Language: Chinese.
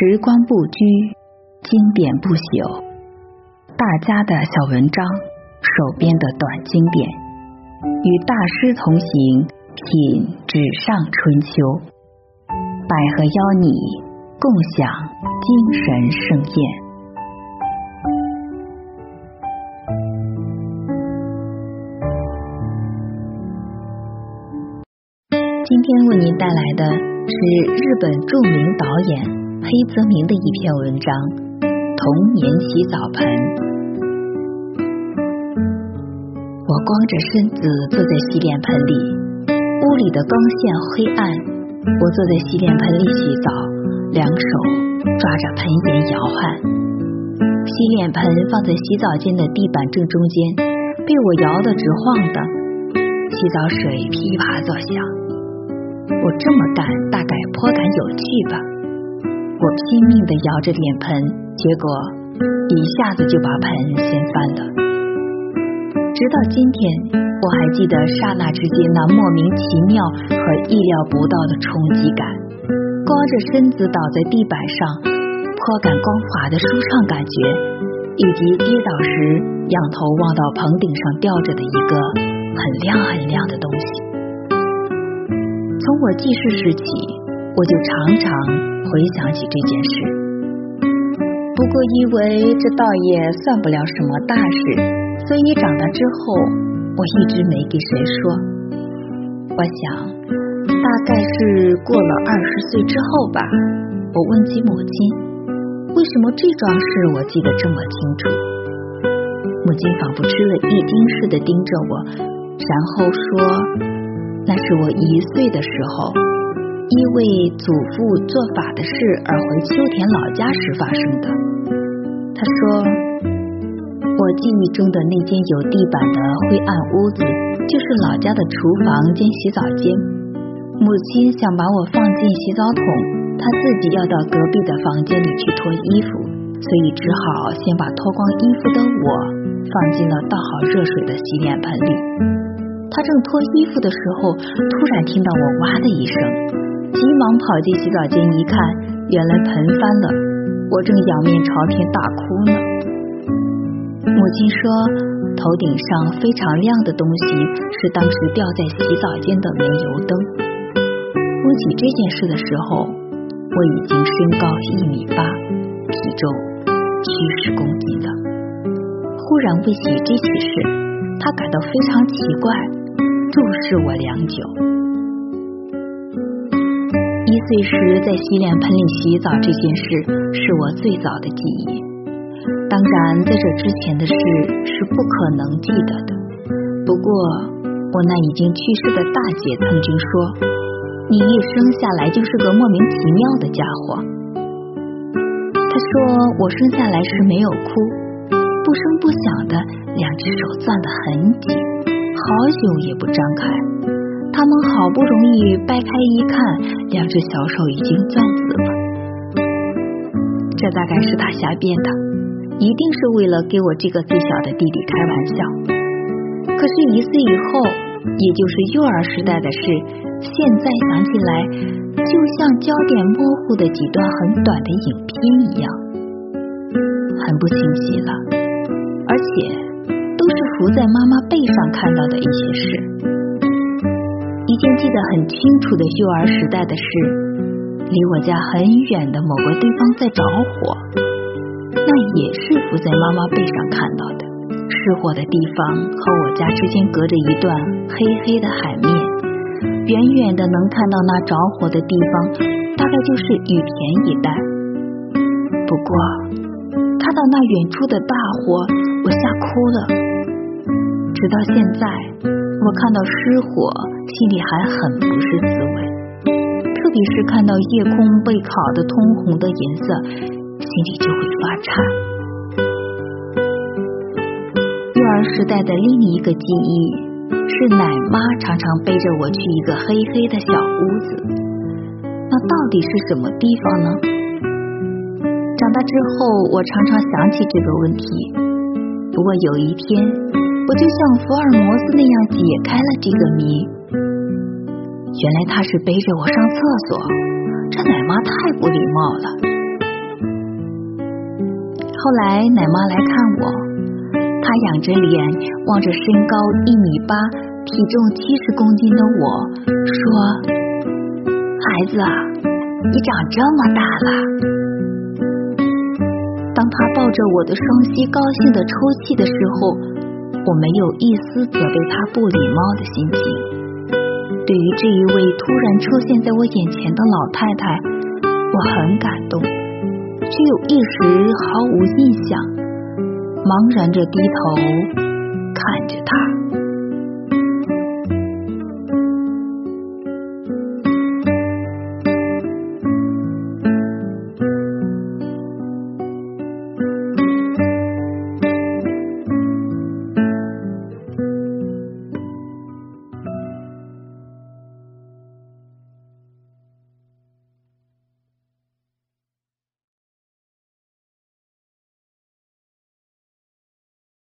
时光不居，经典不朽。大家的小文章，手边的短经典，与大师同行，品纸上春秋。百合邀你共享精神盛宴。今天为您带来的是日本著名导演。黑泽明的一篇文章《童年洗澡盆》。我光着身子坐在洗脸盆里，屋里的光线黑暗。我坐在洗脸盆里洗澡，两手抓着盆沿摇晃。洗脸盆放在洗澡间的地板正中间，被我摇得直晃荡，洗澡水噼啪作响。我这么干，大概颇感有趣吧。我拼命的摇着脸盆，结果一下子就把盆掀翻了。直到今天，我还记得刹那之间那莫名其妙和意料不到的冲击感。光着身子倒在地板上，颇感光滑的舒畅感觉，以及跌倒时仰头望到棚顶上吊着的一个很亮很亮的东西。从我记事时起。我就常常回想起这件事，不过因为这倒也算不了什么大事，所以长大之后我一直没给谁说。我想，大概是过了二十岁之后吧。我问起母亲，为什么这桩事我记得这么清楚？母亲仿佛吃了一惊似的盯着我，然后说：“那是我一岁的时候。”因为祖父做法的事而回秋田老家时发生的。他说：“我记忆中的那间有地板的灰暗屋子，就是老家的厨房兼洗澡间。母亲想把我放进洗澡桶，她自己要到隔壁的房间里去脱衣服，所以只好先把脱光衣服的我放进了倒好热水的洗脸盆里。她正脱衣服的时候，突然听到我哇的一声。”急忙跑进洗澡间一看，原来盆翻了，我正仰面朝天大哭呢。母亲说，头顶上非常亮的东西是当时掉在洗澡间的煤油灯。说起这件事的时候，我已经身高一米八，体重七十公斤了。忽然问起这起事，他感到非常奇怪，注视我良久。一岁时在洗脸盆里洗澡这件事是我最早的记忆。当然，在这之前的事是不可能记得的。不过，我那已经去世的大姐曾经说：“你一生下来就是个莫名其妙的家伙。”她说我生下来时没有哭，不声不响的，两只手攥得很紧，好久也不张开。他们好不容易掰开一看，两只小手已经攥死了。这大概是他瞎编的，一定是为了给我这个最小的弟弟开玩笑。可是，一岁以后，也就是幼儿时代的事，现在想起来，就像焦点模糊的几段很短的影片一样，很不清晰了。而且，都是伏在妈妈背上看到的一些事。一件记得很清楚的幼儿时代的事，离我家很远的某个地方在着火，那也是伏在妈妈背上看到的。失火的地方和我家之间隔着一段黑黑的海面，远远的能看到那着火的地方，大概就是雨田一带。不过看到那远处的大火，我吓哭了。直到现在，我看到失火。心里还很不是滋味，特别是看到夜空被烤得通红的颜色，心里就会发颤。幼儿时代的另一个记忆是，奶妈常常背着我去一个黑黑的小屋子，那到底是什么地方呢？长大之后，我常常想起这个问题。不过有一天，我就像福尔摩斯那样解开了这个谜。原来他是背着我上厕所，这奶妈太不礼貌了。后来奶妈来看我，她仰着脸望着身高一米八、体重七十公斤的我说：“孩子啊，你长这么大了。”当她抱着我的双膝高兴的抽泣的时候，我没有一丝责备他不礼貌的心情。对于这一位突然出现在我眼前的老太太，我很感动。却又一时毫无印象，茫然着低头看着他。